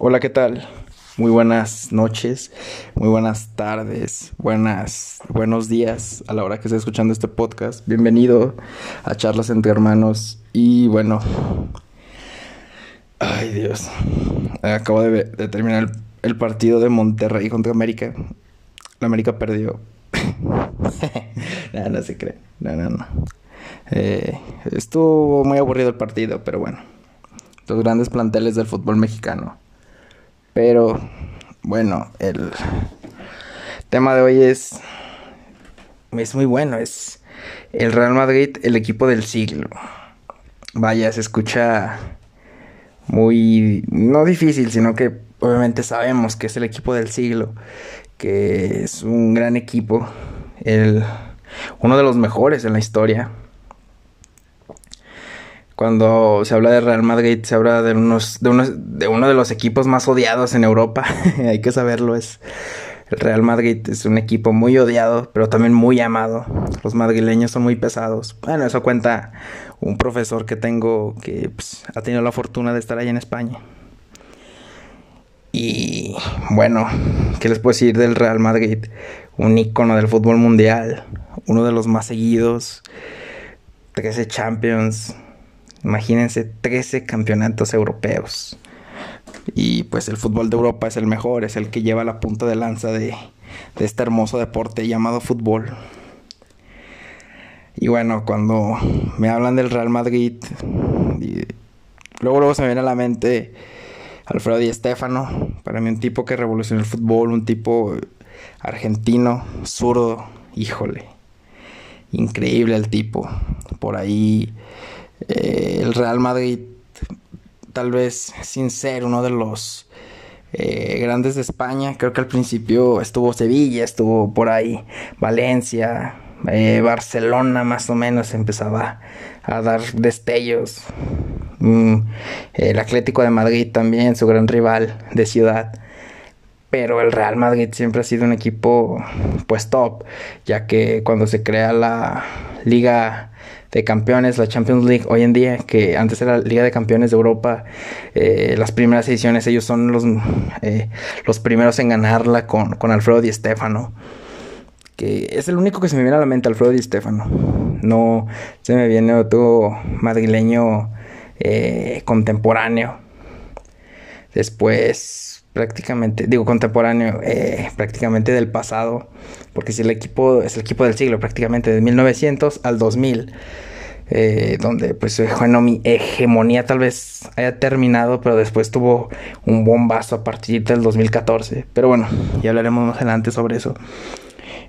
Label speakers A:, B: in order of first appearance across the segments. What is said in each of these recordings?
A: Hola, ¿qué tal? Muy buenas noches, muy buenas tardes, buenas, buenos días a la hora que esté escuchando este podcast. Bienvenido a Charlas entre Hermanos. Y bueno, ay Dios, acabo de, de terminar el, partido de Monterrey contra América. La América perdió. no se cree, no, no, no. Eh, estuvo muy aburrido el partido, pero bueno. Los grandes planteles del fútbol mexicano. Pero bueno, el tema de hoy es es muy bueno, es el Real Madrid, el equipo del siglo. Vaya, se escucha muy no difícil, sino que obviamente sabemos que es el equipo del siglo, que es un gran equipo, el uno de los mejores en la historia cuando se habla de Real Madrid, se habla de, unos, de, unos, de uno de los equipos más odiados en Europa. Hay que saberlo, es el Real Madrid es un equipo muy odiado, pero también muy amado. Los madrileños son muy pesados. Bueno, eso cuenta un profesor que tengo que pues, ha tenido la fortuna de estar ahí en España. Y bueno, ¿qué les puedo decir del Real Madrid? Un ícono del fútbol mundial, uno de los más seguidos, 13 Champions, Imagínense 13 campeonatos europeos. Y pues el fútbol de Europa es el mejor, es el que lleva la punta de lanza de, este hermoso deporte llamado fútbol. Y bueno, cuando me hablan del Real Madrid, luego luego se me viene a la mente Alfredo Di Stéfano, para mí un tipo que revolucionó el fútbol, un tipo argentino, zurdo, híjole. Increíble el tipo. Por ahí eh, el Real Madrid, tal vez sin ser uno de los eh, grandes de España, creo que al principio estuvo Sevilla, estuvo por ahí Valencia, eh, Barcelona más o menos empezaba a dar destellos. Mm, el Atlético de Madrid también, su gran rival de ciudad. Pero el Real Madrid siempre ha sido un equipo pues top, ya que cuando se crea la Liga de Campeones, la Champions League hoy en día, que antes era la Liga de Campeones de Europa, eh, las primeras ediciones, ellos son los, eh, los primeros en ganarla con, con Alfredo Di Stefano. Que es el único que se me viene a la mente, Alfredo Di Stefano. No se me viene otro madrileño eh, contemporáneo. Después, prácticamente, digo contemporáneo, prácticamente del pasado porque si el equipo es el equipo del siglo prácticamente de 1900 al 2000 eh, donde pues bueno mi hegemonía tal vez haya terminado pero después tuvo un bombazo a partir del 2014 pero bueno ya hablaremos más adelante sobre eso.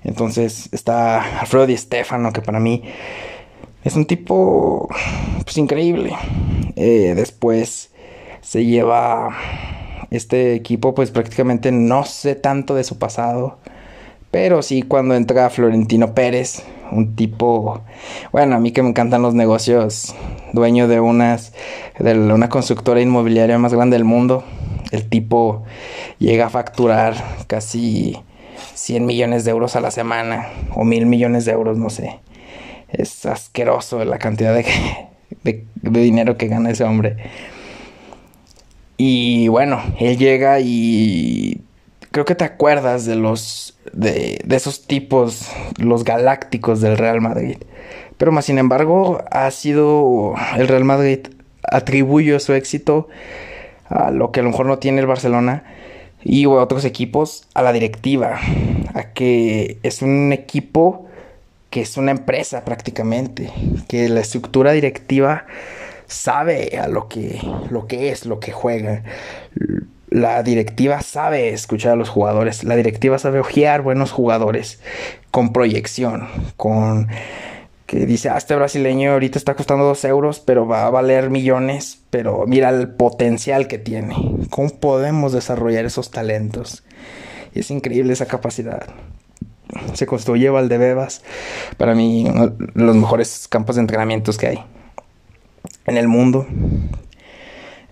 A: Entonces está Alfredo Di Stefano que para mí es un tipo pues increíble. Eh, después se lleva este equipo pues prácticamente no sé tanto de su pasado pero sí, cuando entra Florentino Pérez, un tipo, bueno, a mí que me encantan los negocios, dueño de unas, de una constructora inmobiliaria más grande del mundo, el tipo llega a facturar casi 100 millones de euros a la semana, o mil millones de euros, no sé. Es asqueroso la cantidad de, de, de dinero que gana ese hombre. Y bueno, él llega y creo que te acuerdas de los de, de, esos tipos, los galácticos del Real Madrid. Pero más sin embargo, ha sido el Real Madrid atribuye su éxito a lo que a lo mejor no tiene el Barcelona y otros equipos a la directiva, a que es un equipo que es una empresa prácticamente, que la estructura directiva sabe a lo que lo que es, lo que juega. La directiva sabe escuchar a los jugadores, la directiva sabe ojear buenos jugadores con proyección, con que dice, ah, este brasileño ahorita está costando dos euros, pero va a valer millones, pero mira el potencial que tiene, cómo podemos desarrollar esos talentos. es increíble esa capacidad. Se construye Valdebebas, para mí, uno de los mejores campos de entrenamientos que hay en el mundo.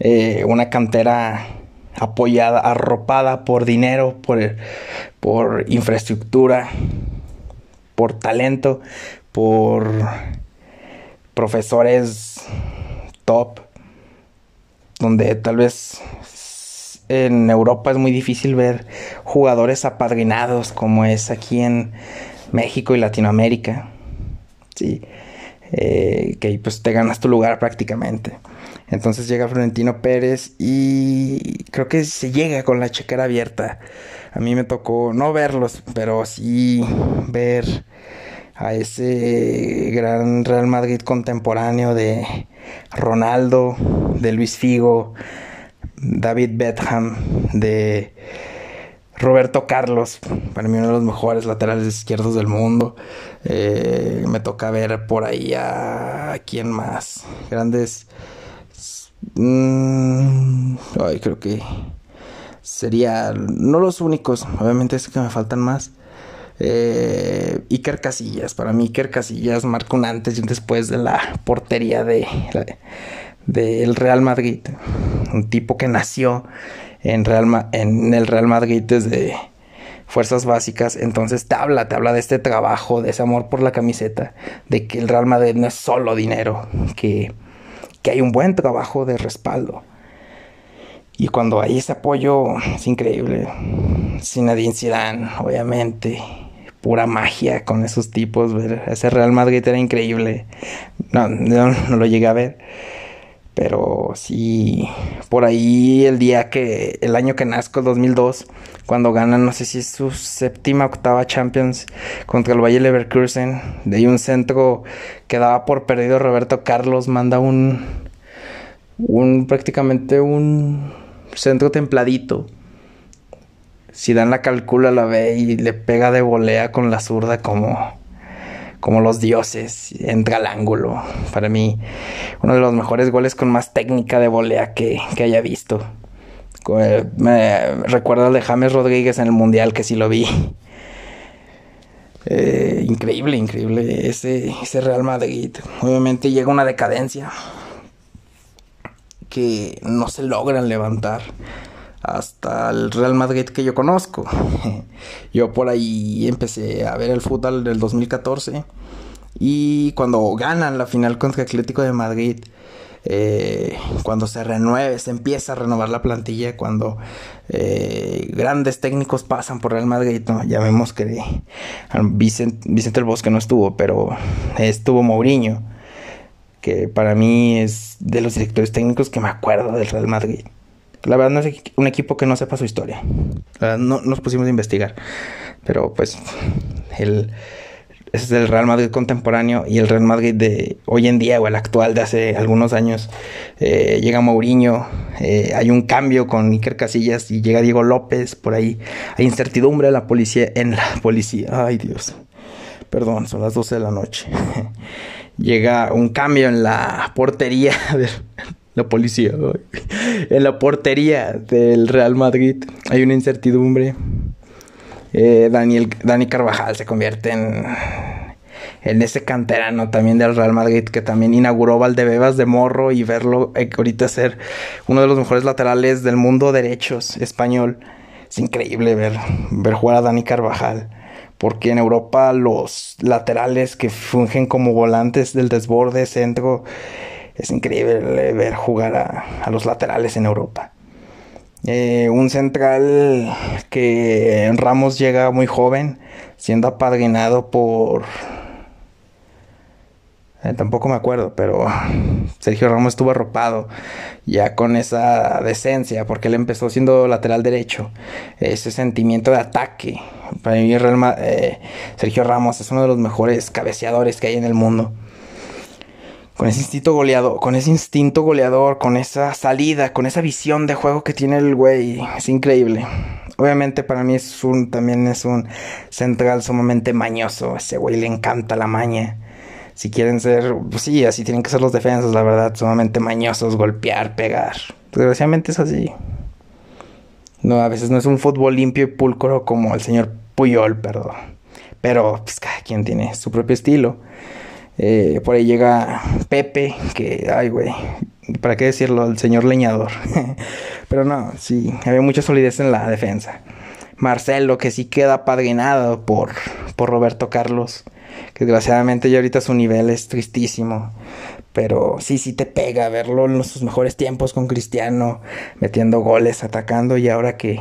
A: Eh, una cantera apoyada, arropada por dinero, por, por infraestructura, por talento, por profesores top, donde tal vez en Europa es muy difícil ver jugadores apadrinados como es aquí en México y Latinoamérica. Sí, eh, que pues te ganas tu lugar prácticamente. Entonces llega Florentino Pérez y creo que se llega con la chequera abierta. A mí me tocó no verlos, pero sí ver a ese gran Real Madrid contemporáneo de Ronaldo, de Luis Figo, David Betham, de Roberto Carlos, para mí uno de los mejores laterales izquierdos del mundo. Eh, me toca ver por ahí a, quién más. Grandes. Mm, ay, creo que sería no los únicos. Obviamente es que me faltan más. Eh, Iker Casillas, para mí Iker Casillas marca un antes y un después de la portería de, del Real Madrid. Un tipo que nació en, Real, en el Real Madrid desde fuerzas básicas. Entonces te habla, te habla de este trabajo, de ese amor por la camiseta, de que el Real Madrid no es solo dinero, que, que hay un buen trabajo de respaldo. Y cuando hay ese apoyo es increíble. Zinedine Zidane, obviamente, pura magia con esos tipos. Ver ese Real Madrid era increíble. No, no, no lo llegué a ver pero sí, por ahí el día que, el año que nazco, 2002, cuando ganan, no sé si es su séptima octava Champions contra el Valle Leverkusen, de ahí un centro que daba por perdido Roberto Carlos, manda un, un prácticamente un centro templadito. Si dan la calcula, la ve y le pega de volea con la zurda como como los dioses, entra al ángulo. Para mí, uno de los mejores goles con más técnica de volea que, haya visto. Me recuerda al de James Rodríguez en el Mundial, que sí lo vi. Eh, increíble, increíble ese, ese Real Madrid. Obviamente llega una decadencia que no se logran levantar hasta el Real Madrid que yo conozco. yo por ahí empecé a ver el fútbol del 2014 y cuando ganan la final contra Atlético de Madrid, eh, cuando se renueve, se empieza a renovar la plantilla, cuando eh, grandes técnicos pasan por Real Madrid, ya vemos que Vicente, Vicente el Bosque no estuvo, pero estuvo Mourinho, que para mí es de los directores técnicos que me acuerdo del Real Madrid. La verdad no es un equipo que no sepa su historia. no nos pusimos a investigar. Pero pues el, es el Real Madrid contemporáneo y el Real Madrid de hoy en día o el actual de hace algunos años. Eh, llega Mourinho, eh, hay un cambio con Iker Casillas y llega Diego López por ahí. Hay incertidumbre la policía. En la policía. Ay Dios. Perdón, son las 12 de la noche. llega un cambio en la portería del la policía. En la portería del Real Madrid hay una incertidumbre. Eh, Daniel, Dani Carvajal se convierte en, en ese canterano también del Real Madrid que también inauguró Valdebebas de morro y verlo eh, ahorita ser uno de los mejores laterales del mundo derechos español. Es increíble ver, ver jugar a Dani Carvajal. Porque en Europa los laterales que fungen como volantes del desborde, centro, es increíble ver jugar a, los laterales en Europa. Eh, un central que Ramos llega muy joven, siendo apadrinado por... Eh, tampoco me acuerdo, pero Sergio Ramos estuvo arropado ya con esa decencia, porque él empezó siendo lateral derecho, ese sentimiento de ataque. Para mí eh, Sergio Ramos es uno de los mejores cabeceadores que hay en el mundo con ese instinto goleador, con ese instinto goleador, con esa salida, con esa visión de juego que tiene el güey, es increíble. Obviamente para mí es un también es un central sumamente mañoso, ese güey le encanta la maña. Si quieren ser, pues sí, así tienen que ser los defensas, la verdad, sumamente mañosos, golpear, pegar. Desgraciadamente es así. No, a veces no es un fútbol limpio y pulcro como el señor Puyol, perdón. Pero pues cada quien tiene su propio estilo. Eh, por ahí llega Pepe, que, ay, güey, ¿para qué decirlo? El señor leñador. Pero no, sí, había mucha solidez en la defensa. Marcelo, que sí queda padrinado por, por Roberto Carlos, que desgraciadamente ya ahorita su nivel es tristísimo. Pero sí, sí te pega verlo en sus mejores tiempos con Cristiano, metiendo goles, atacando y ahora que,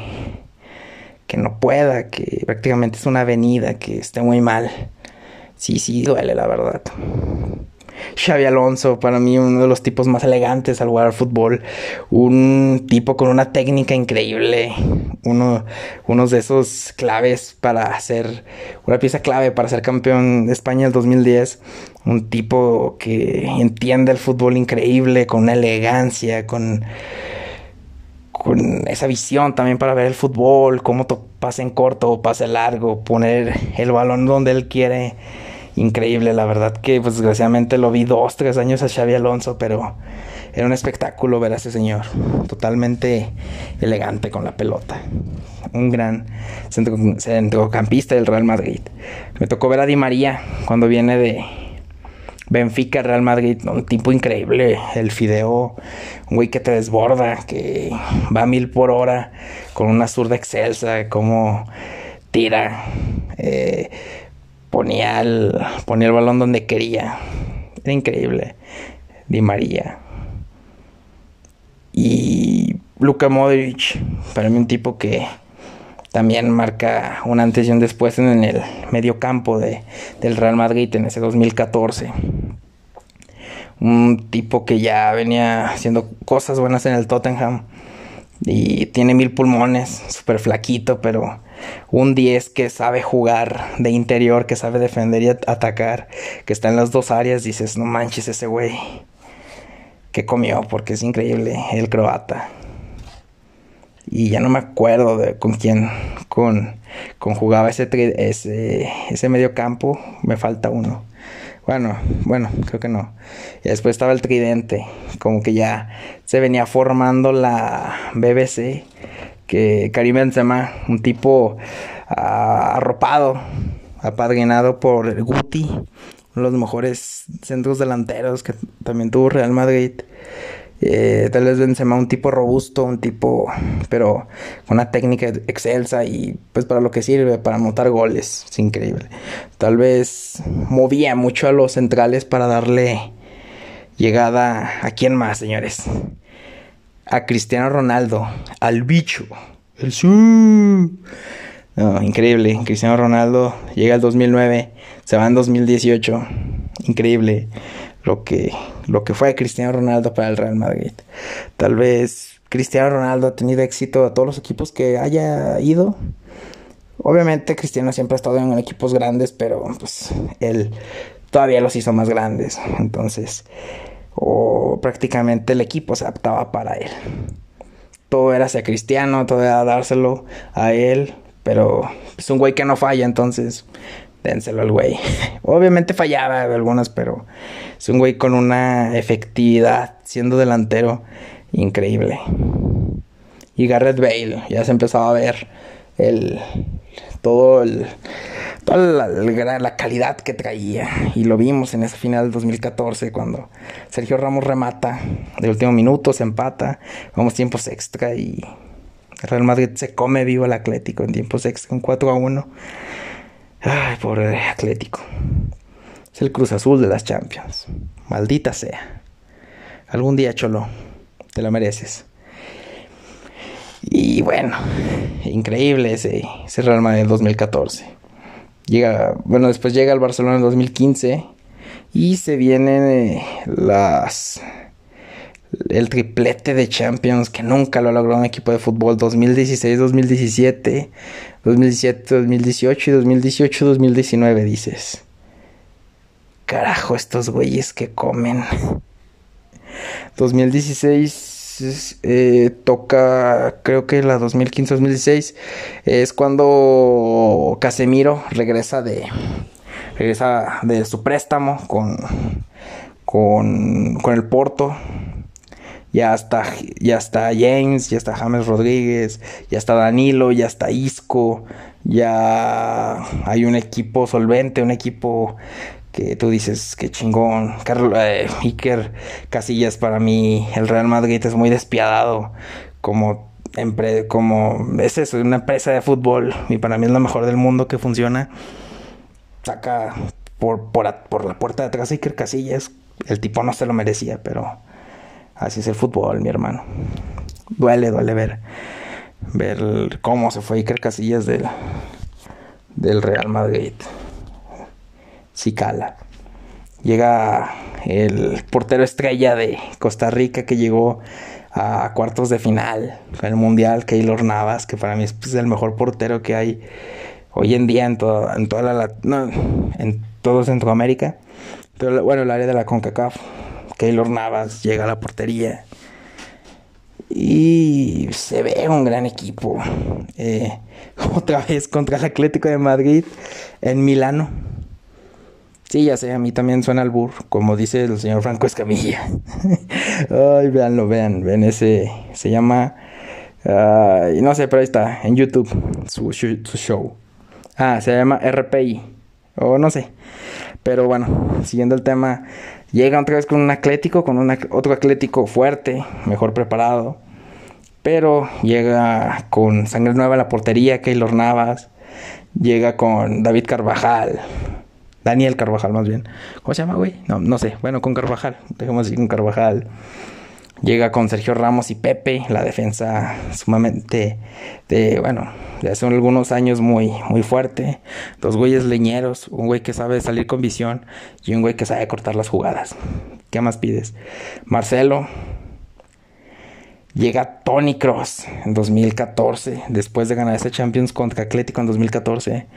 A: que no pueda, que prácticamente es una avenida, que esté muy mal. Sí, sí, duele la verdad. Xavi Alonso, para mí uno de los tipos más elegantes al jugar al fútbol, un tipo con una técnica increíble, uno, uno de esos claves para hacer, una pieza clave para ser campeón de España el 2010, un tipo que entiende el fútbol increíble, con una elegancia, con con esa visión también para ver el fútbol, cómo pase en corto pase largo, poner el balón donde él quiere increíble, la verdad que pues desgraciadamente lo vi dos, tres años a Xavi Alonso, pero era un espectáculo ver a ese señor, totalmente elegante con la pelota, un gran centrocampista del Real Madrid. Me tocó ver a Di María cuando viene de Benfica, Real Madrid, un tipo increíble, el Fideo, un güey que te desborda, que va a mil por hora, con una zurda excelsa, como tira. Eh, ponía el, ponía el balón donde quería. Era increíble. Di María. Y Luka Modric, para mí un tipo que también marca un antes y un después en el medio campo de, del Real Madrid en ese 2014. Un tipo que ya venía haciendo cosas buenas en el Tottenham y tiene mil pulmones, súper flaquito, pero un 10 que sabe jugar de interior, que sabe defender y atacar, que está en las dos áreas, dices, no manches ese güey, que comió, porque es increíble, el croata. Y ya no me acuerdo de con quién con, con jugaba ese, ese, ese medio campo, me falta uno. Bueno, bueno, creo que no. Y después estaba el tridente, como que ya se venía formando la BBC que Karim Benzema, un tipo ah, arropado, apadrinado por el Guti, uno de los mejores centros delanteros que también tuvo Real Madrid. Eh, tal vez Benzema un tipo robusto, un tipo, pero con una técnica excelsa y pues para lo que sirve, para anotar goles, es increíble. Tal vez movía mucho a los centrales para darle llegada a quién más, señores a Cristiano Ronaldo, al bicho, el su. increíble. Cristiano Ronaldo llega al 2009, se va en 2018. Increíble lo que, lo que fue Cristiano Ronaldo para el Real Madrid. Tal vez Cristiano Ronaldo ha tenido éxito a todos los equipos que haya ido. Obviamente Cristiano siempre ha estado en equipos grandes, pero pues él todavía los hizo más grandes. Entonces, o prácticamente el equipo se adaptaba para él. Todo era hacia Cristiano, todo era dárselo a él, pero es un güey que no falla, entonces dénselo al güey. Obviamente fallaba algunas, pero es un güey con una efectividad siendo delantero increíble. Y Garrett Bale, ya se empezaba a ver el todo el toda la, calidad que traía. Y lo vimos en ese final del 2014 cuando Sergio Ramos remata de último minuto, se empata, vamos tiempos extra y Real Madrid se come vivo el Atlético en tiempos extra con 4 a 1. Ay, pobre Atlético. Es el Cruz Azul de las Champions. Maldita sea. Algún día, Cholo, te lo mereces. Y bueno, increíble ese, ese Real Madrid 2014. Llega, bueno, después llega al Barcelona en 2015 y se vienen las el triplete de Champions que nunca lo logró un equipo de fútbol 2016, 2017, 2017, 2018 y 2018, 2019 dices. Carajo, estos güeyes que comen. 2016 eh, toca, creo que la 2015-2016, es cuando Casemiro regresa de, regresa de su préstamo con, con, con el Porto. Ya está, ya está James, ya está James Rodríguez, ya está Danilo, ya está Isco, ya hay un equipo solvente, un equipo que tú dices que chingón. Carlos eh, Iker Casillas para mí, el Real Madrid es muy despiadado como como es eso, una empresa de fútbol y para mí es lo mejor del mundo que funciona. Saca por, por, por la puerta de atrás Iker Casillas El tipo no se lo merecía, pero así es el fútbol, mi hermano. Duele, duele ver, ver cómo se fue Iker Casillas del, del Real Madrid. Sí cala. Llega el portero estrella de Costa Rica que llegó a cuartos de final en el Mundial, Keylor Navas, que para mí es pues, el mejor portero que hay hoy en día en, toda en toda la... en todo Centroamérica. Pero, bueno, el área de la CONCACAF. Keylor Navas llega a la portería. Y se ve un gran equipo. Eh, otra vez contra el Atlético de Madrid en Milano. Sí, ya sé, a mí también suena al burro, como dice el señor Franco Escamilla. Ay, véanlo, vean, ven ese, se llama, no sé, pero ahí está, en YouTube, su, show. Ah, se llama RPI, o no sé. Pero bueno, siguiendo el tema, llega otra vez con un atlético, con un, otro atlético fuerte, mejor preparado. Pero llega con sangre nueva a la portería, Keylor Navas. Llega con David Carvajal, Daniel Carvajal, más bien. ¿Cómo se llama, güey? No, no sé. Bueno, con Carvajal. Dejemos así con Carvajal. Llega con Sergio Ramos y Pepe, la defensa sumamente de, bueno, de hace algunos años muy, muy fuerte. Dos güeyes leñeros, un güey que sabe salir con visión y un güey que sabe cortar las jugadas. ¿Qué más pides? Marcelo, Llega Tony Cross en 2014, después de ganar ese Champions contra Atlético en 2014,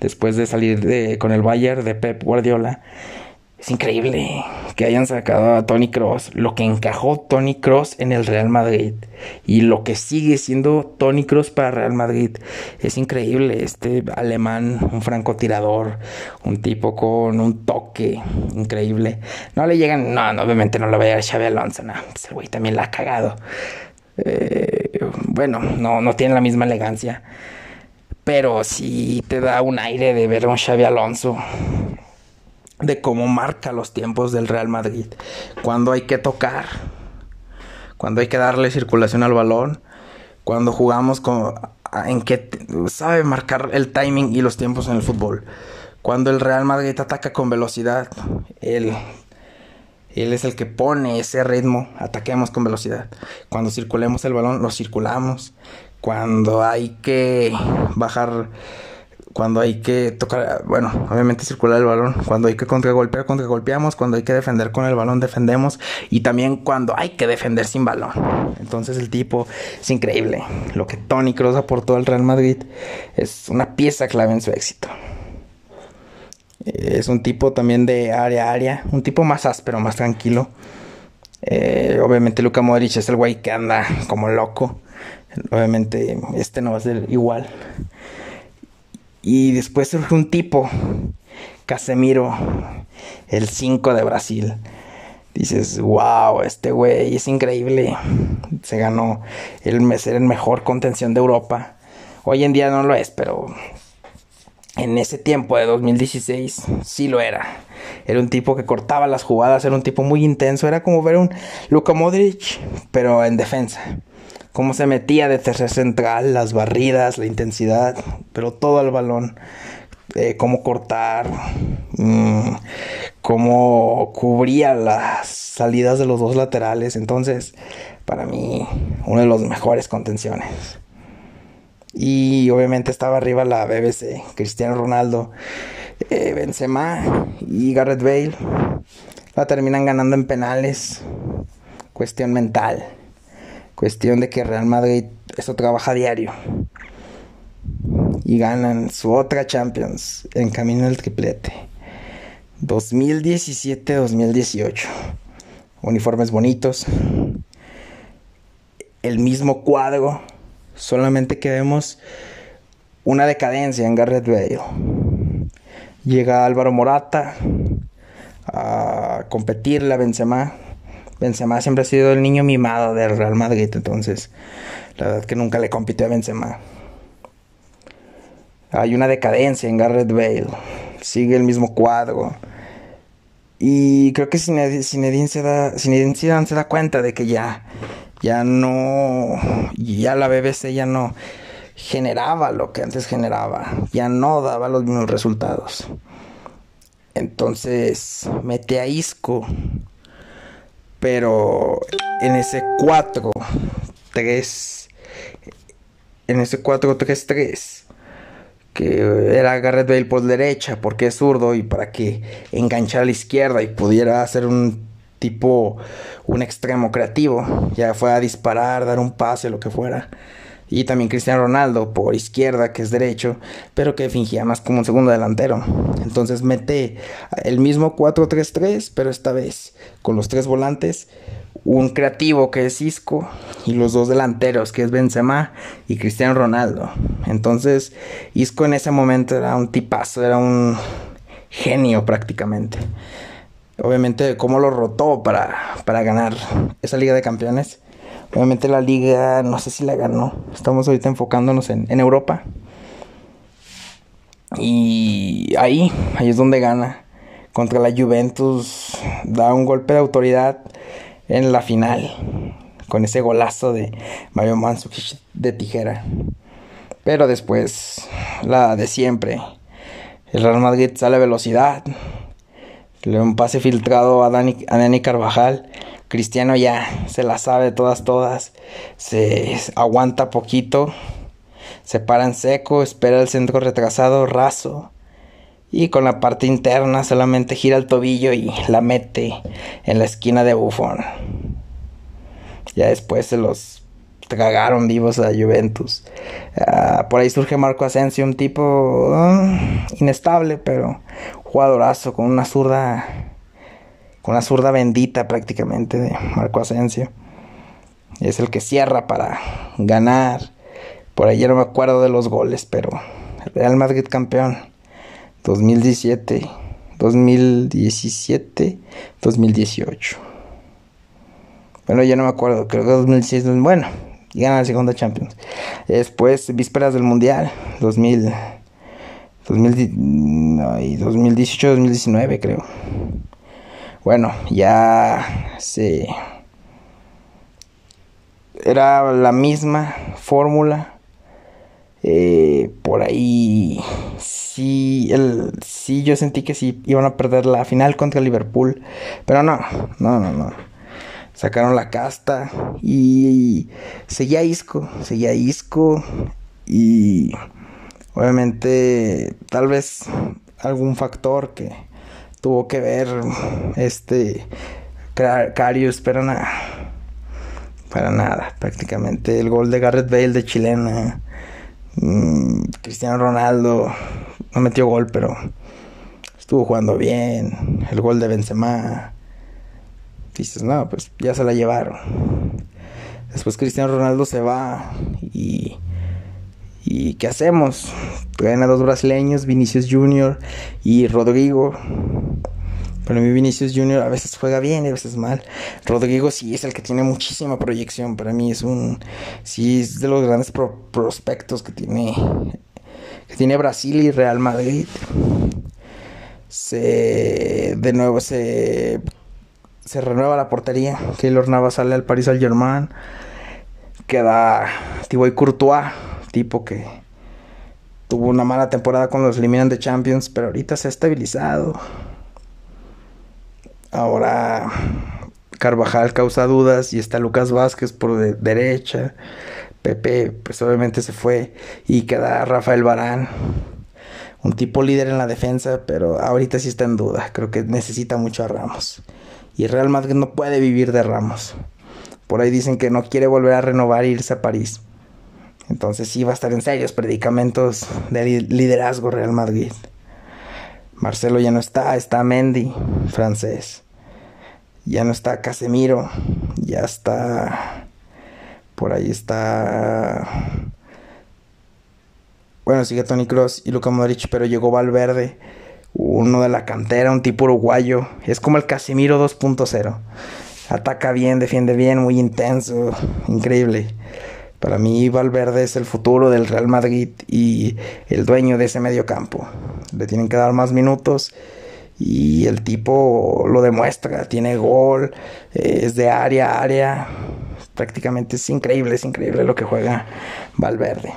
A: después de salir con el Bayern de Pep Guardiola. Es increíble que hayan sacado a Tony Cross, lo que encajó Tony Cross en el Real Madrid y lo que sigue siendo Tony Cross para Real Madrid. Es increíble este alemán, un francotirador, un tipo con un toque increíble. No le llegan, no, obviamente no lo va a Xavi Alonso, no, ese güey también la ha cagado. Eh, bueno, no, no tiene la misma elegancia. Pero sí te da un aire de ver a un Xavi Alonso. De cómo marca los tiempos del Real Madrid. Cuando hay que tocar. Cuando hay que darle circulación al balón. Cuando jugamos con, en que sabe marcar el timing y los tiempos en el fútbol. Cuando el Real Madrid ataca con velocidad. Él él es el que pone ese ritmo, ataquemos con velocidad. Cuando circulemos el balón, lo circulamos. Cuando hay que bajar, cuando hay que tocar, bueno, obviamente circular el balón. Cuando hay que contragolpear, contragolpeamos. Cuando hay que defender con el balón, defendemos. Y también cuando hay que defender sin balón. Entonces el tipo es increíble. Lo que Tony Kroos aportó al Real Madrid es una pieza clave en su éxito. Es un tipo también de área a área, un tipo más áspero, más tranquilo. Eh, obviamente Luka Modric es el güey que anda como loco. Obviamente este no va a ser igual. Y después surge un tipo, Casemiro, el 5 de Brasil. Dices, wow, este güey es increíble. Se ganó el ser el mejor contención de Europa. Hoy en día no lo es, pero en ese tiempo de 2016 sí lo era. Era un tipo que cortaba las jugadas, era un tipo muy intenso, era como ver un Luka Modric, pero en defensa. Cómo se metía de tercer central, las barridas, la intensidad, pero todo al balón. Eh, cómo cortar, mm, cómo cubría las salidas de los dos laterales. Entonces, para mí, uno de los mejores contenciones. Y obviamente estaba arriba la BBC, Cristiano Ronaldo, eh, Benzema y Garrett Bale. La terminan ganando en penales. Cuestión mental. Cuestión de que Real Madrid eso trabaja diario. Y ganan su otra Champions en camino del triplete. 2017-2018. Uniformes bonitos. El mismo cuadro Solamente que vemos una decadencia en Garrett Bale. Llega Álvaro Morata a competirle a Benzema. Benzema siempre ha sido el niño mimado del Real Madrid, entonces la verdad que nunca le compitió a Benzema. Hay una decadencia en Garrett Bale. Sigue el mismo cuadro. Y creo que Zinedine se da, se da cuenta de que ya ya no, ya la BBC ya no generaba lo que antes generaba, ya no daba los mismos resultados. Entonces mete a Isco. Pero en ese 4, 3, en ese 4-3-3, que era Garrett Bale por derecha, porque es zurdo, y para que enganchara a la izquierda y pudiera hacer un tipo, un extremo creativo, ya fuera a disparar, dar un pase, lo que fuera y también Cristiano Ronaldo por izquierda, que es derecho, pero que fingía más como un segundo delantero. Entonces mete el mismo 4-3-3, pero esta vez con los tres volantes, un creativo que es Isco y los dos delanteros que es Benzema y Cristiano Ronaldo. Entonces Isco en ese momento era un tipazo, era un genio prácticamente. Obviamente cómo lo rotó para, para ganar esa Liga de Campeones Obviamente la liga, no sé si la ganó. Estamos ahorita enfocándonos en, Europa. Y ahí, ahí es donde gana. Contra la Juventus da un golpe de autoridad en la final. Con ese golazo de Mario Mandzukic de tijera. Pero después, la de siempre. El Real Madrid sale a velocidad. Le un pase filtrado a Dani, a Dani Carvajal Cristiano ya se la sabe todas, todas. Se aguanta poquito. Se para en seco, espera el centro retrasado, raso. Y con la parte interna solamente gira el tobillo y la mete en la esquina de Buffon. Ya después se los tragaron vivos a Juventus. Ah, por ahí surge Marco Asensio, un tipo ah, inestable, pero jugadorazo con una zurda con la zurda bendita prácticamente de Marco Asensio. Es el que cierra para ganar. Por ahí ya no me acuerdo de los goles, pero Real Madrid campeón 2017, 2017, 2018. Bueno, ya no me acuerdo, creo que 2016, bueno, y gana la segunda Champions. Después, vísperas del Mundial, 2000, 2018, 2019 creo. Bueno, ya se... Era la misma fórmula. Eh, por ahí sí, el, sí, yo sentí que sí iban a perder la final contra Liverpool. Pero no, no, no, no. Sacaron la casta y seguía Isco, seguía Isco y obviamente tal vez algún factor que tuvo que ver este Carius, pero nada. Para nada, prácticamente. El gol de Garrett Bale de chilena. Mm, Cristiano Ronaldo no metió gol, pero estuvo jugando bien. El gol de Benzema. Dices, no, pues ya se la llevaron. Después Cristiano Ronaldo se va y ¿Y qué hacemos? Traen a dos brasileños, Vinicius Junior y Rodrigo. Para mí Vinicius Junior a veces juega bien y a veces mal. Rodrigo sí es el que tiene muchísima proyección. Para mí es un... Sí es de los grandes prospectos que tiene... Que tiene Brasil y Real Madrid. Se... De nuevo se... Se renueva la portería. Keylor Navas sale al Paris Saint Germain. Queda Thibaut Courtois tipo que tuvo una mala temporada con los eliminan de Champions, pero ahorita se ha estabilizado. Ahora Carvajal causa dudas y está Lucas Vázquez por derecha. Pepe, pues obviamente se fue y queda Rafael Barán. Un tipo líder en la defensa, pero ahorita sí está en duda. Creo que necesita mucho a Ramos. Y Real Madrid no puede vivir de Ramos. Por ahí dicen que no quiere volver a renovar e irse a París. Entonces sí va a estar en serios predicamentos de liderazgo Real Madrid. Marcelo ya no está, está Mendy, francés. Ya no está Casemiro, ya está... Por ahí está... Bueno, sigue Tony Cross y Luka Modric, pero llegó Valverde, uno de la cantera, un tipo uruguayo. Es como el Casemiro 2.0. Ataca bien, defiende bien, muy intenso, increíble. Para mí Valverde es el futuro del Real Madrid y el dueño de ese medio campo. Le tienen que dar más minutos y el tipo lo demuestra, tiene gol, es de área a área. Prácticamente es increíble, es increíble lo que juega Valverde.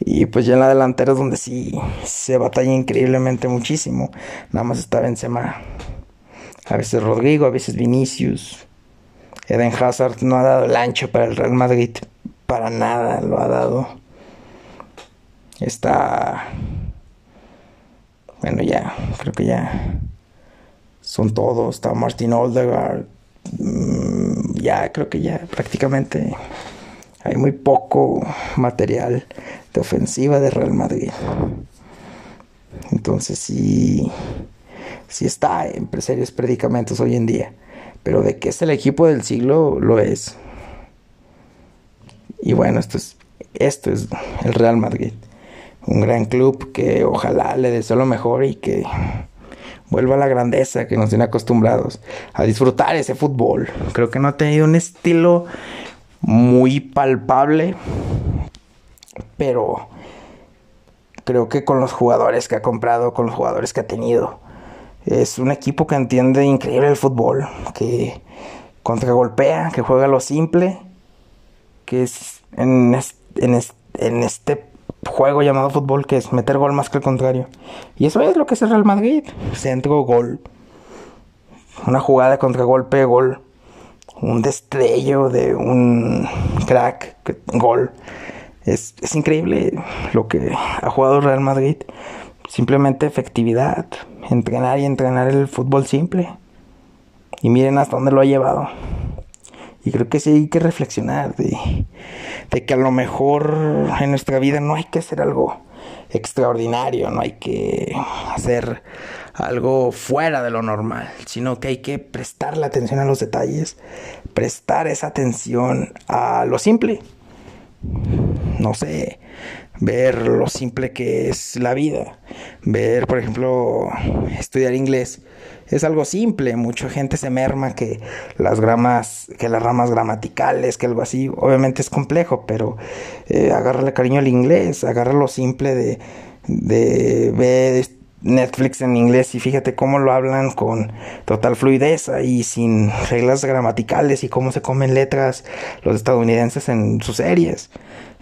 A: Y pues ya en la delantera es donde sí se batalla increíblemente muchísimo. Nada más está Benzema. A veces Rodrigo, a veces Vinicius. Eden Hazard no ha dado el ancho para el Real Madrid. Para nada lo ha dado. Está... Bueno, ya, creo que ya son todos. Está Martin Oldegaard. Mm, ya, creo que ya prácticamente hay muy poco material de ofensiva de Real Madrid. Entonces sí, sí está en serios predicamentos hoy en día. Pero de que es el equipo del siglo, lo es. Y bueno, esto es, esto es el Real Madrid. Un gran club que ojalá le deseo lo mejor y que vuelva a la grandeza que nos tiene acostumbrados a disfrutar ese fútbol. Creo que no ha tenido un estilo muy palpable, pero creo que con los jugadores que ha comprado, con los jugadores que ha tenido, es un equipo que entiende increíble el fútbol, que contragolpea, que juega lo simple, que es en, en este juego llamado fútbol, que es meter gol más que el contrario. Y eso es lo que es el Real Madrid. Centro, gol. Una jugada de contragolpe, gol un destello de un crack, gol. Es, increíble lo que ha jugado el Real Madrid. Simplemente efectividad, entrenar y entrenar el fútbol simple. Y miren hasta dónde lo ha llevado. Y creo que sí hay que reflexionar de, de que a lo mejor en nuestra vida no hay que hacer algo extraordinario, no hay que hacer algo fuera de lo normal, sino que hay que prestar la atención a los detalles, prestar esa atención a lo simple. No sé, ver lo simple que es la vida, ver, por ejemplo, estudiar inglés. Es algo simple, mucha gente se merma que las gramas, que las ramas gramaticales, que algo así, obviamente es complejo, pero eh, agárrale cariño al inglés, agarra lo simple de, de ver Netflix en inglés y fíjate cómo lo hablan con total fluidez y sin reglas gramaticales y cómo se comen letras los estadounidenses en sus series.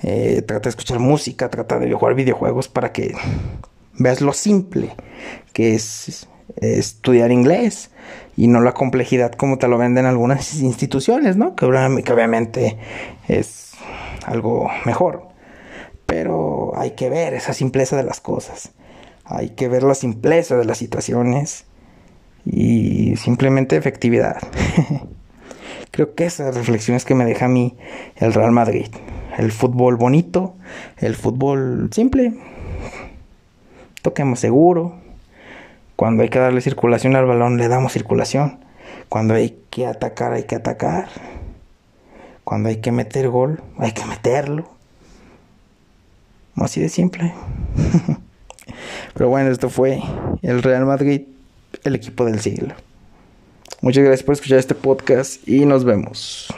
A: Eh, trata de escuchar música, trata de jugar videojuegos para que veas lo simple que es estudiar inglés y no la complejidad como te lo venden algunas instituciones, ¿no? Que, que obviamente es algo mejor. Pero hay que ver esa simpleza de las cosas. Hay que ver la simpleza de las situaciones y simplemente efectividad. Creo que esas reflexiones que me deja a mí el Real Madrid. El fútbol bonito, el fútbol simple. Toquemos seguro. Cuando hay que darle circulación al balón, le damos circulación. Cuando hay que atacar, hay que atacar. Cuando hay que meter gol, hay que meterlo. Así de simple. Pero bueno, esto fue el Real Madrid, el equipo del siglo. Muchas gracias por escuchar este podcast y nos vemos.